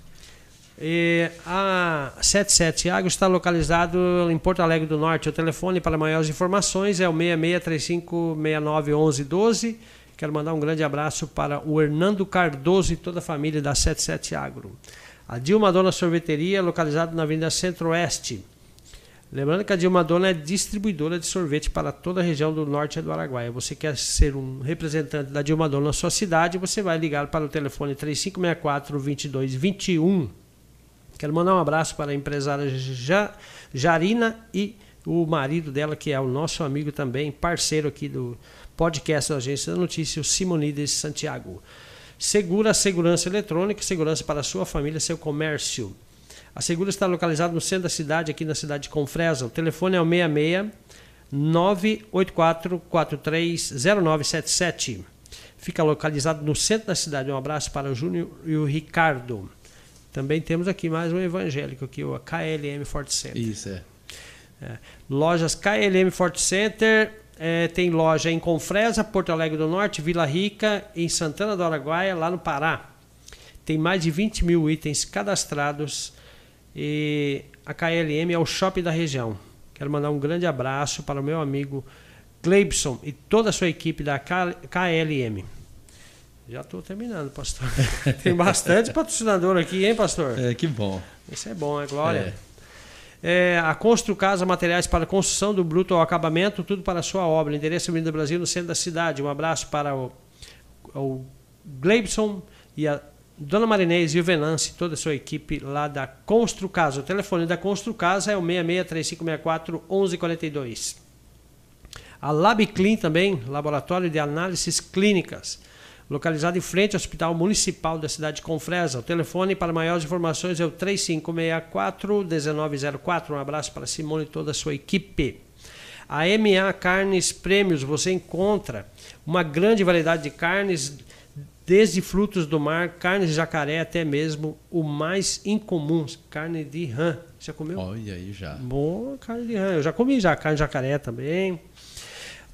E a 77 Agro está localizado em Porto Alegre do Norte. O telefone para maiores informações é o 6635691112. Quero mandar um grande abraço para o Hernando Cardoso e toda a família da 77 Agro. A Dilma Dona Sorveteria, localizada na Avenida Centro-Oeste. Lembrando que a Dilma Dona é distribuidora de sorvete para toda a região do norte do Araguaia. Você quer ser um representante da Dilma Dona na sua cidade, você vai ligar para o telefone 3564-2221. Quero mandar um abraço para a empresária Jarina e o marido dela, que é o nosso amigo também, parceiro aqui do podcast da Agência da Notícia, o Simonides Santiago. Segura Segurança Eletrônica, segurança para a sua família, seu comércio. A Segura está localizada no centro da cidade, aqui na cidade de Confresa. O telefone é o 66 984430977. Fica localizado no centro da cidade. Um abraço para o Júnior e o Ricardo. Também temos aqui mais um evangélico aqui, o KLM Fort Center. Isso é. é. Lojas KLM Fort Center, é, tem loja em Confresa, Porto Alegre do Norte, Vila Rica, em Santana do Araguaia, lá no Pará. Tem mais de 20 mil itens cadastrados e a KLM é o shopping da região. Quero mandar um grande abraço para o meu amigo Gleibson e toda a sua equipe da KLM. Já estou terminando, pastor. Tem bastante patrocinador aqui, hein, pastor? É, que bom. Isso é bom, é glória. É. É, a Constru Casa, materiais para construção do bruto ao acabamento, tudo para a sua obra. Endereço Avenida Brasil, no centro da cidade. Um abraço para o, o Gleibson e a Dona Marinês e o Venance, toda a sua equipe lá da Constru Casa. O telefone da Constru Casa é o 663564 1142. A LabClean também, Laboratório de Análises Clínicas localizado em frente ao Hospital Municipal da cidade de Confresa. O telefone para maiores informações é o 3564-1904. Um abraço para Simone e toda a sua equipe. A MA Carnes Prêmios, você encontra uma grande variedade de carnes, desde frutos do mar, carnes de jacaré, até mesmo o mais incomum, carne de rã. Já comeu? Olha aí já. Boa carne de rã. Eu já comi já carne de jacaré também.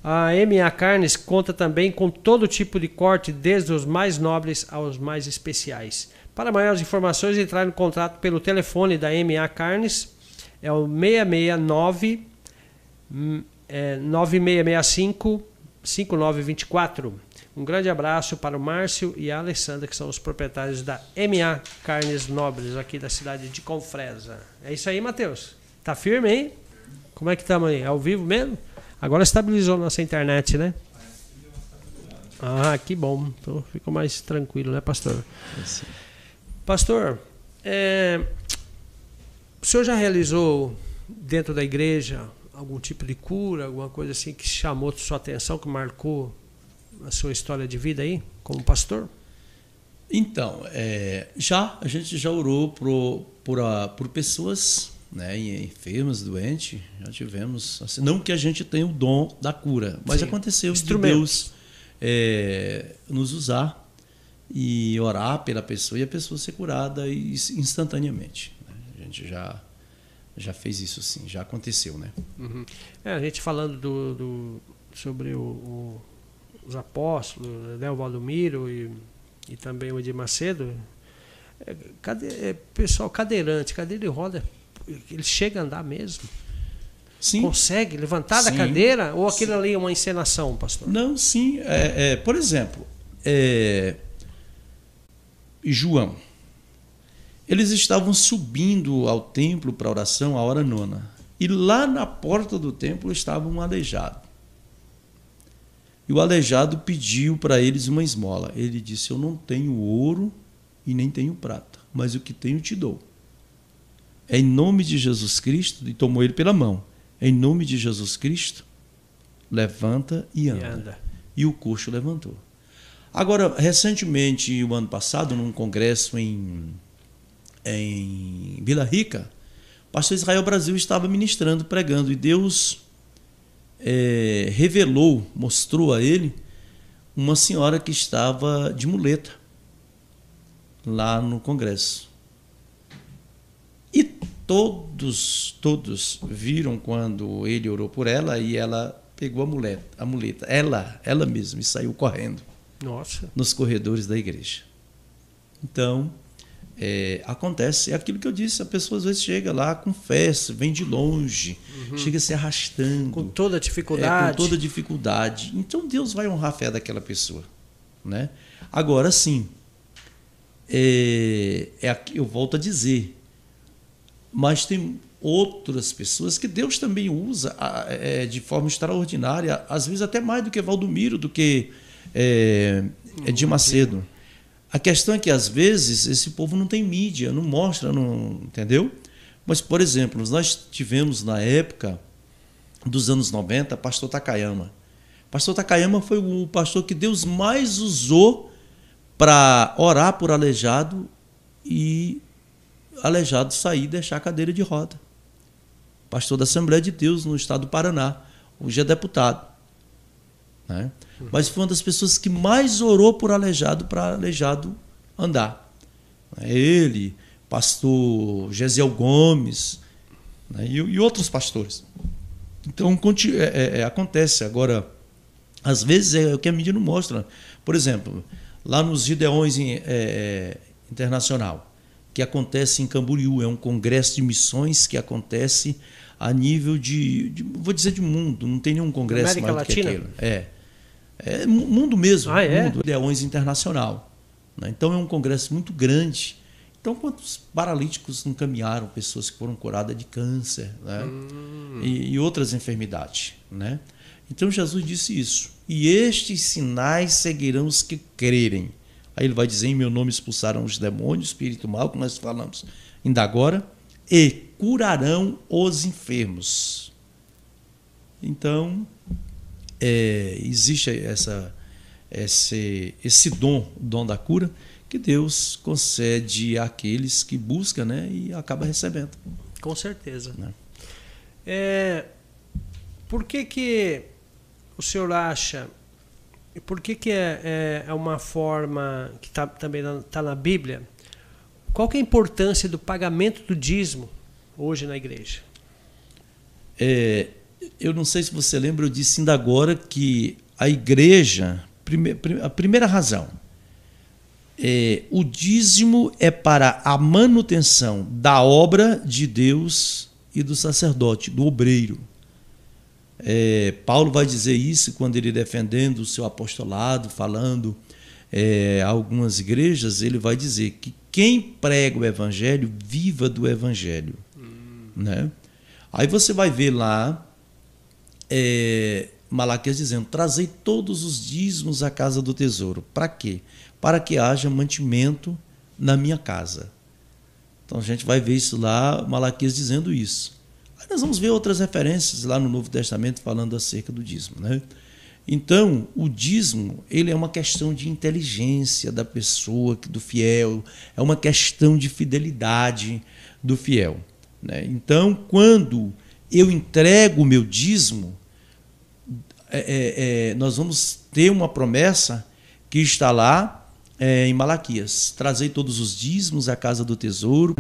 A MA Carnes conta também com todo tipo de corte, desde os mais nobres aos mais especiais. Para maiores informações, entrar em contato pelo telefone da MA Carnes, é o 669 é, 9665 5924. Um grande abraço para o Márcio e a Alessandra, que são os proprietários da MA Carnes Nobres, aqui da cidade de Confresa. É isso aí, Matheus. Tá firme, hein? Como é que estamos aí? Ao vivo mesmo? Agora estabilizou nossa internet, né? Ah, que bom. Então ficou mais tranquilo, né, pastor? Pastor, é, o senhor já realizou dentro da igreja algum tipo de cura, alguma coisa assim que chamou sua atenção, que marcou a sua história de vida aí, como pastor? Então, é, já a gente já orou por, por, a, por pessoas né, enfermas, doentes, já tivemos. Assim, não que a gente tenha o dom da cura, mas Sim. aconteceu de Deus é, nos usar e orar pela pessoa e a pessoa ser curada instantaneamente. Né? A gente já já fez isso sim, já aconteceu, né? Uhum. É, a gente falando do, do sobre o, o os apóstolos, né, o Valdomiro e, e também o Edir Macedo, é, cade, é, pessoal cadeirante, cadeira de roda, ele chega a andar mesmo? Sim. Consegue levantar sim. da cadeira? Ou aquilo sim. ali é uma encenação, pastor? Não, sim. É, é, por exemplo, é, João. Eles estavam subindo ao templo para oração a hora nona. E lá na porta do templo estava um aleijado. E o aleijado pediu para eles uma esmola. Ele disse: Eu não tenho ouro e nem tenho prata, mas o que tenho te dou. É em nome de Jesus Cristo, e tomou ele pela mão. É em nome de Jesus Cristo, levanta e anda. E, anda. e o coxo levantou. Agora, recentemente, o ano passado, num congresso em, em Vila Rica, o pastor Israel Brasil estava ministrando, pregando, e Deus é, revelou, mostrou a ele uma senhora que estava de muleta lá no Congresso. Todos, todos viram quando ele orou por ela e ela pegou a muleta, a muleta, ela, ela mesma, e saiu correndo. Nossa. Nos corredores da igreja. Então, é, acontece, é aquilo que eu disse, a pessoa às vezes chega lá com festa, vem de longe, uhum. chega se arrastando. Com toda dificuldade. É, com toda dificuldade. Então Deus vai honrar a fé daquela pessoa. Né? Agora sim, é, é, eu volto a dizer, mas tem outras pessoas que Deus também usa é, de forma extraordinária, às vezes até mais do que Valdomiro, do que é, de Macedo. A questão é que às vezes esse povo não tem mídia, não mostra, não, entendeu? Mas, por exemplo, nós tivemos na época dos anos 90, pastor Takayama. Pastor Takayama foi o pastor que Deus mais usou para orar por aleijado e aleijado sair e deixar a cadeira de roda. Pastor da Assembleia de Deus no estado do Paraná, hoje é deputado. Né? Mas foi uma das pessoas que mais orou por aleijado para aleijado andar. Ele, pastor Gesiel Gomes né? e, e, outros pastores. Então é, é, é, acontece. Agora, às vezes é o que a mídia não mostra. Por exemplo, lá nos Gideões é, é, Internacional, que acontece em Camboriú, é um congresso de missões que acontece a nível de, de vou dizer de mundo, não tem nenhum congresso América maior Latina? do que aquele. É. É mundo mesmo, ah, é? mundo, Leões Internacional. Né? Então é um congresso muito grande. Então, quantos paralíticos não caminharam, pessoas que foram curadas de câncer né? Hum. E, e, outras enfermidades. Né? Então Jesus disse isso. E estes sinais seguirão os que crerem. Aí ele vai dizer: em meu nome expulsarão os demônios, espírito mal, que nós falamos ainda agora, e curarão os enfermos. Então, é, existe essa, esse, esse dom, o dom da cura, que Deus concede àqueles que buscam né, e acaba recebendo. Com certeza. Né? É, por que, que o senhor acha, por que, que é, é, é uma forma que tá, também está na Bíblia, qual que é a importância do pagamento do dízimo hoje na igreja? É, eu não sei se você lembra, eu disse ainda agora que a igreja, a primeira razão, é, o dízimo é para a manutenção da obra de Deus e do sacerdote, do obreiro. É, Paulo vai dizer isso quando ele defendendo o seu apostolado, falando é, algumas igrejas, ele vai dizer que quem prega o evangelho, viva do evangelho. Hum. Né? Aí você vai ver lá é, Malaquias dizendo: Trazei todos os dízimos à casa do tesouro. Para quê? Para que haja mantimento na minha casa. Então a gente vai ver isso lá, Malaquias dizendo isso. Nós vamos ver outras referências lá no Novo Testamento falando acerca do dízimo. Né? Então, o dízimo ele é uma questão de inteligência da pessoa, do fiel, é uma questão de fidelidade do fiel. Né? Então, quando eu entrego o meu dízimo, é, é, é, nós vamos ter uma promessa que está lá é, em Malaquias: trazei todos os dízimos à casa do tesouro.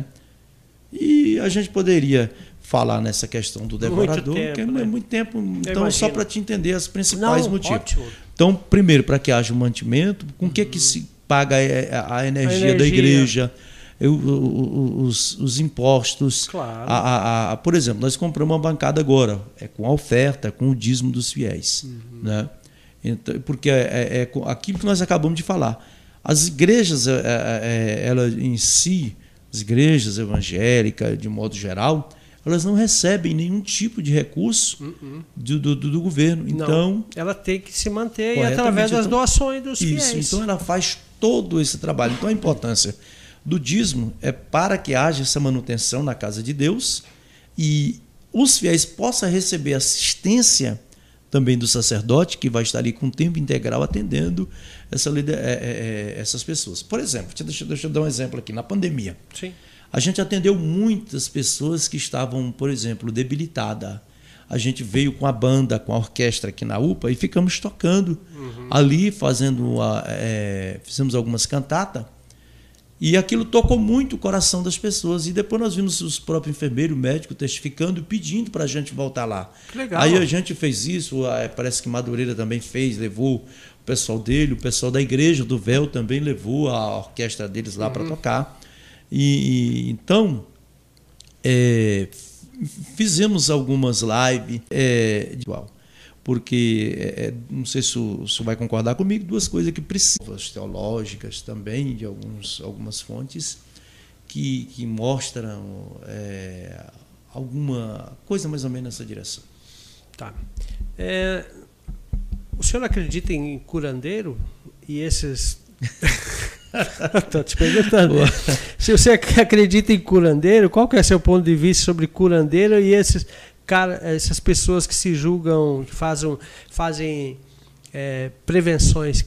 E a gente poderia falar nessa questão do devorador, tempo, que é né? muito tempo. Então, só para te entender as principais Não, motivos. Ótimo. Então, primeiro, para que haja um mantimento, com o uhum. que, que se paga a, a, energia, a energia da igreja? eu, os, os, impostos. Claro. A, a, por exemplo, nós compramos uma bancada agora, é com a oferta, com o dízimo dos fiéis. Uhum. Né? Então, porque é, é, é, aquilo que nós acabamos de falar. As igrejas, é, ela em si, as igrejas evangélicas, de modo geral, elas não recebem nenhum tipo de recurso uhum. do, do, do, governo. Então, não, ela tem que se manter através das então, doações dos isso, fiéis. Então ela faz todo esse trabalho. Então a importância do dízimo é para que haja essa manutenção na casa de Deus e os fiéis possam receber assistência também do sacerdote, que vai estar ali com tempo integral atendendo essa, é, é, é, essas pessoas. Por exemplo, deixa, deixa eu dar um exemplo aqui, na pandemia. Sim. A gente atendeu muitas pessoas que estavam, por exemplo, debilitadas. A gente veio com a banda, com a orquestra aqui na UPA e ficamos tocando uhum. ali, fazendo a, é, fizemos algumas cantatas e aquilo tocou muito o coração das pessoas. E depois nós vimos os próprios enfermeiros, médico testificando, pedindo para a gente voltar lá. Legal. Aí a gente fez isso, parece que Madureira também fez, levou o pessoal dele, o pessoal da igreja do Véu também levou a orquestra deles lá uhum. para tocar. E, então é, fizemos algumas lives é, igual porque é, é, não sei se o senhor vai concordar comigo, duas coisas que precisam, teológicas também, de alguns, algumas fontes, que, que mostram é, alguma coisa mais ou menos nessa direção. Tá. É, o senhor acredita em curandeiro e esses. Estou te perguntando. Se você acredita em curandeiro, qual que é seu ponto de vista sobre curandeiro e esses cara, essas pessoas que se julgam, que fazem, fazem é, prevenções,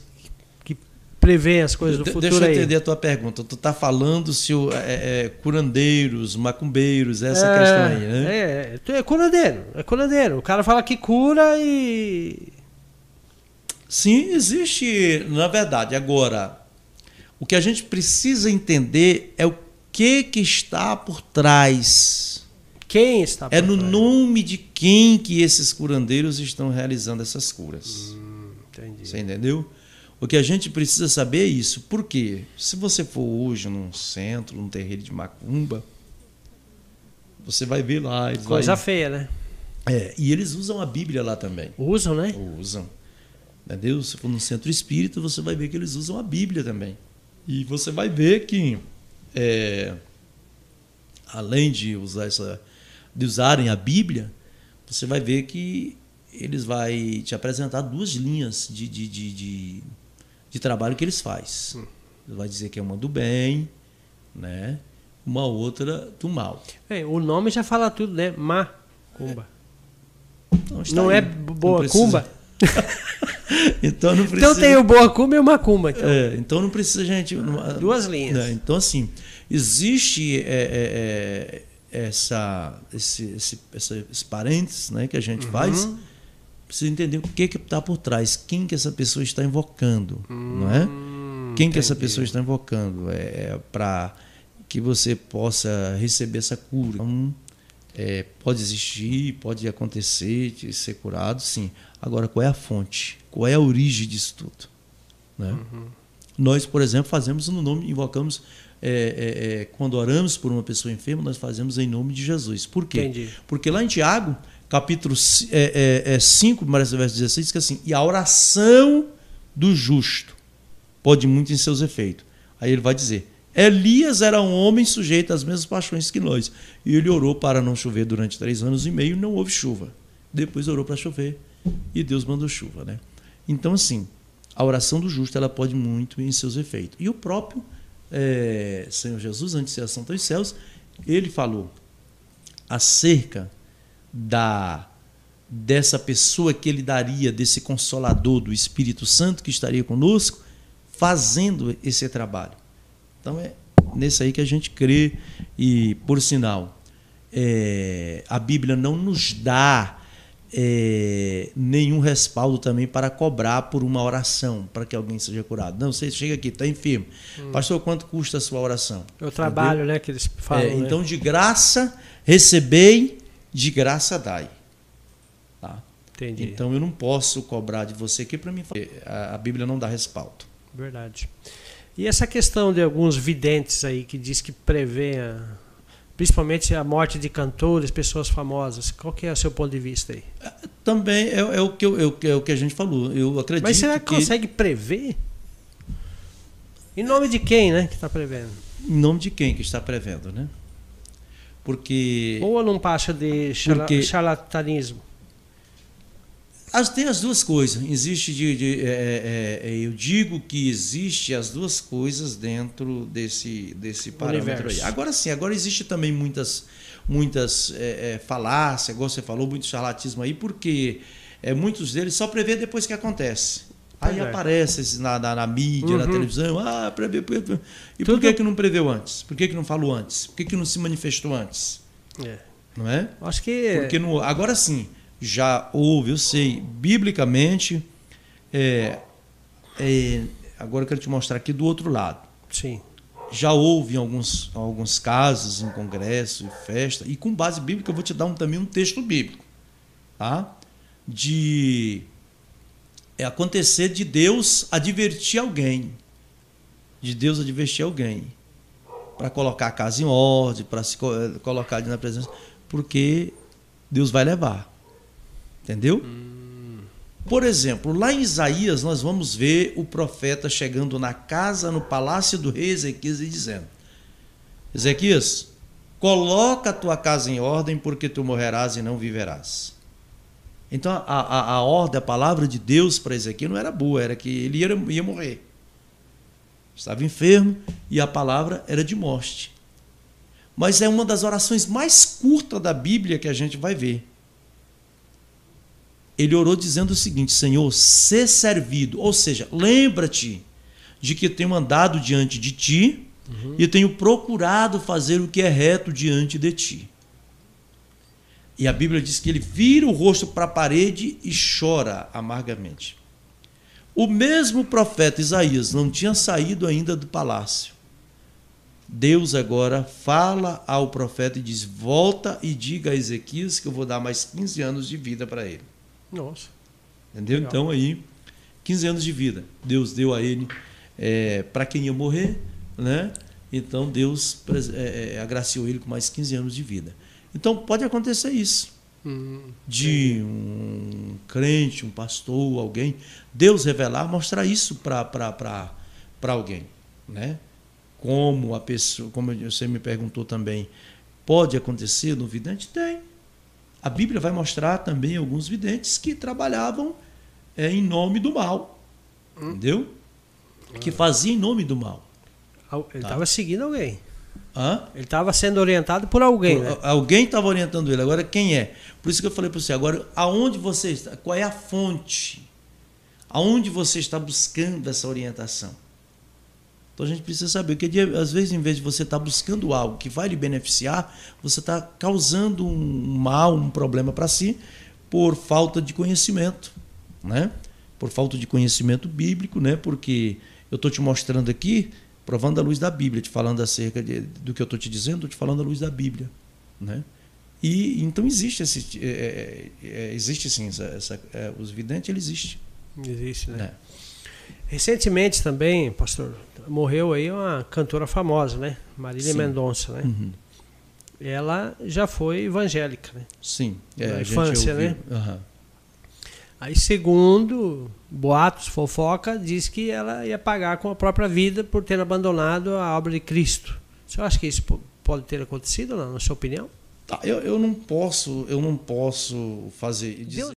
que prevêem as coisas do futuro. Deixa eu entender a tua pergunta. Tu está falando se o, é, é, curandeiros, macumbeiros, essa é, questão aí, né? É, é curandeiro, é curandeiro. O cara fala que cura e. Sim, existe, na verdade. Agora, o que a gente precisa entender é o que, que está por trás quem está por É no trás? nome de quem que esses curandeiros estão realizando essas curas. Hum, entendi. Você entendeu? O que a gente precisa saber é isso. Por quê? Se você for hoje num centro, num terreiro de macumba, você vai ver lá. Coisa vai... feia, né? É, e eles usam a Bíblia lá também. Usam, né? Usam. Entendeu? Se for no centro espírita, você vai ver que eles usam a Bíblia também. E você vai ver que, é, além de usar essa de usarem a Bíblia, você vai ver que eles vai te apresentar duas linhas de, de, de, de, de trabalho que eles fazem. Hum. Ele vai dizer que é uma do bem, né? uma outra do mal. É, o nome já fala tudo, né? Macumba. É. Não, não é boa cumba? então não precisa. Então tem o boa cumba e o macumba. Então, é, então não precisa gente. Duas linhas. Né? Então assim existe é, é, é essa, esse, esse, essa, esses parentes né, que a gente uhum. faz, precisa entender o que está por trás, quem que essa pessoa está invocando, uhum. não é? Hum, quem entendi. que essa pessoa está invocando? É, é para que você possa receber essa cura. Então, é, pode existir, pode acontecer, de ser curado, sim. Agora, qual é a fonte? Qual é a origem disso tudo? Né? Uhum. Nós, por exemplo, fazemos no nome, invocamos, é, é, é, quando oramos por uma pessoa enferma, nós fazemos em nome de Jesus. Por quê? Entendi. Porque lá em Tiago, capítulo 5, é, é, verso 16, diz que assim, e a oração do justo pode muito em seus efeitos. Aí ele vai dizer, Elias era um homem sujeito às mesmas paixões que nós. E ele orou para não chover durante três anos e meio, não houve chuva. Depois orou para chover e Deus mandou chuva, né? Então, assim, a oração do justo ela pode muito em seus efeitos. E o próprio é, Senhor Jesus, antes de assunto aos céus, ele falou acerca da dessa pessoa que ele daria, desse consolador do Espírito Santo que estaria conosco, fazendo esse trabalho. Então é nesse aí que a gente crê e, por sinal, é, a Bíblia não nos dá é, nenhum respaldo também para cobrar por uma oração para que alguém seja curado. Não, você chega aqui, está enfermo. Hum. Pastor, quanto custa a sua oração? O trabalho, Entendeu? né, que eles falam. É, né? Então, de graça recebei, de graça dai. Tá? Entendi. Então, eu não posso cobrar de você aqui para mim. A, a Bíblia não dá respaldo. Verdade. E essa questão de alguns videntes aí que diz que prevê a, principalmente a morte de cantores, pessoas famosas. Qual que é o seu ponto de vista aí? Também é, é o, que eu, é, é o que a gente falou. Eu acredito Mas será que, que... consegue prever? Em nome de quem, né, que está prevendo? Em nome de quem que está prevendo, né? Porque ou não passa de porque... charlatanismo? As, tem as duas coisas. Existe de, de é, é, é, eu digo que existe as duas coisas dentro desse desse parâmetro aí. Agora sim, agora existe também muitas muitas é, é, falácias, igual você falou, muito charlatismo aí, porque é, muitos deles só prevê depois que acontece. Aí é. aparece na, na, na mídia, uhum. na televisão, ah, prevê, prevê. E Tudo... por que, que não preveu antes? Por que, que não falou antes? Por que, que não se manifestou antes? É. Não é? Acho que. Porque no, agora sim, já houve, eu sei, biblicamente. É, é, agora eu quero te mostrar aqui do outro lado. Sim. Já houve em alguns, alguns casos, em congresso e festa, e com base bíblica eu vou te dar um, também um texto bíblico, tá? De é acontecer de Deus advertir alguém, de Deus advertir alguém, para colocar a casa em ordem, para se colocar ali na presença, porque Deus vai levar. Entendeu? Por exemplo, lá em Isaías, nós vamos ver o profeta chegando na casa, no palácio do rei Ezequias e dizendo: Ezequias, coloca a tua casa em ordem, porque tu morrerás e não viverás. Então, a, a, a ordem, a palavra de Deus para Ezequias não era boa, era que ele ia, ia morrer. Estava enfermo e a palavra era de morte. Mas é uma das orações mais curtas da Bíblia que a gente vai ver ele orou dizendo o seguinte: Senhor, ser servido, ou seja, lembra-te de que tenho andado diante de ti uhum. e tenho procurado fazer o que é reto diante de ti. E a Bíblia diz que ele vira o rosto para a parede e chora amargamente. O mesmo profeta Isaías não tinha saído ainda do palácio. Deus agora fala ao profeta e diz: Volta e diga a Ezequias que eu vou dar mais 15 anos de vida para ele. Nossa. Entendeu? Legal. Então aí, 15 anos de vida. Deus deu a ele é, para quem ia morrer, né? Então Deus é, é, agraciou ele com mais 15 anos de vida. Então pode acontecer isso. Hum, de um crente, um pastor, alguém, Deus revelar, mostrar isso para alguém. Né? Como a pessoa, como você me perguntou também, pode acontecer no vidente? Tem. A Bíblia vai mostrar também alguns videntes que trabalhavam é, em nome do mal. Hum. Entendeu? Que faziam em nome do mal. Ele estava tá? seguindo alguém. Hã? Ele estava sendo orientado por alguém. Por, né? Alguém estava orientando ele. Agora, quem é? Por isso que eu falei para você. Agora, aonde você está? Qual é a fonte? Aonde você está buscando essa orientação? Então a gente precisa saber que às vezes, em vez de você estar tá buscando algo que vai lhe beneficiar, você está causando um mal, um problema para si, por falta de conhecimento, né? Por falta de conhecimento bíblico, né? Porque eu estou te mostrando aqui, provando a luz da Bíblia, te falando acerca de, do que eu estou te dizendo, estou te falando a luz da Bíblia, né? E então existe esse, é, é, é existe sim essa, essa é, os videntes, ele existe. Existe, né? Recentemente também, pastor, morreu aí uma cantora famosa, né? Marília Sim. Mendonça, né? Uhum. Ela já foi evangélica, né? Sim. É, Na infância, né? Aham. Aí, segundo boatos, fofoca, diz que ela ia pagar com a própria vida por ter abandonado a obra de Cristo. Você acha que isso po- pode ter acontecido, não, na sua opinião? Tá, eu, eu não posso, eu não posso fazer. dizer- Deus